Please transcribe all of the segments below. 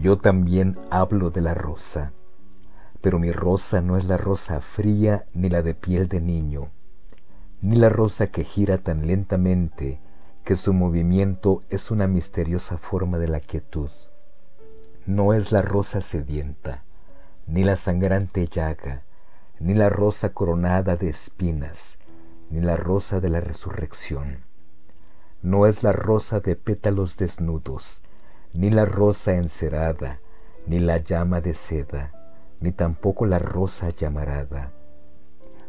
Yo también hablo de la rosa, pero mi rosa no es la rosa fría ni la de piel de niño, ni la rosa que gira tan lentamente que su movimiento es una misteriosa forma de la quietud. No es la rosa sedienta, ni la sangrante llaga, ni la rosa coronada de espinas, ni la rosa de la resurrección. No es la rosa de pétalos desnudos, ni la rosa encerada, ni la llama de seda, ni tampoco la rosa llamarada.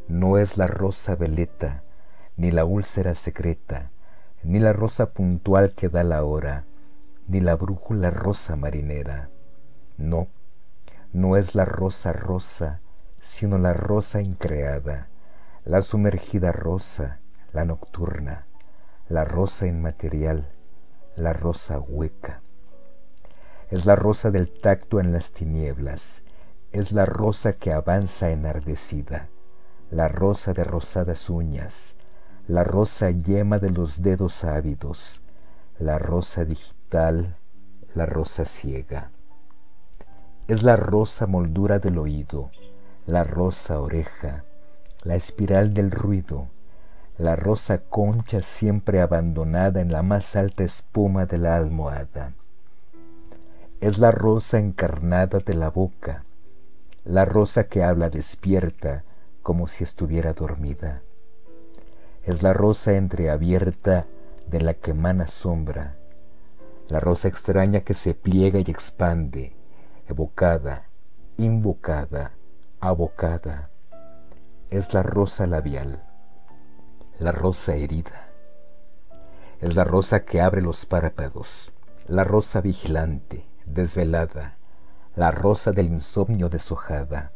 No es la rosa veleta, ni la úlcera secreta, ni la rosa puntual que da la hora, ni la brújula rosa marinera. No, no es la rosa rosa, sino la rosa increada, la sumergida rosa, la nocturna, la rosa inmaterial, la rosa hueca. Es la rosa del tacto en las tinieblas, es la rosa que avanza enardecida, la rosa de rosadas uñas, la rosa yema de los dedos ávidos, la rosa digital, la rosa ciega. Es la rosa moldura del oído, la rosa oreja, la espiral del ruido, la rosa concha siempre abandonada en la más alta espuma de la almohada es la rosa encarnada de la boca, la rosa que habla despierta como si estuviera dormida. Es la rosa entreabierta de la que emana sombra, la rosa extraña que se pliega y expande, evocada, invocada, abocada. Es la rosa labial, la rosa herida. Es la rosa que abre los párpados, la rosa vigilante, desvelada, la rosa del insomnio deshojada.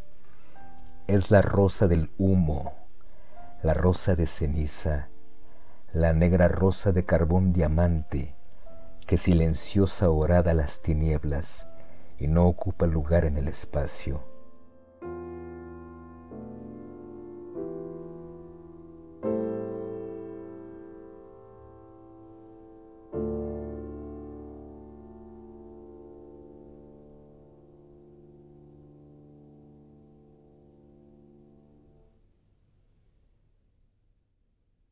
Es la rosa del humo, la rosa de ceniza, la negra rosa de carbón diamante, que silenciosa orada las tinieblas y no ocupa lugar en el espacio.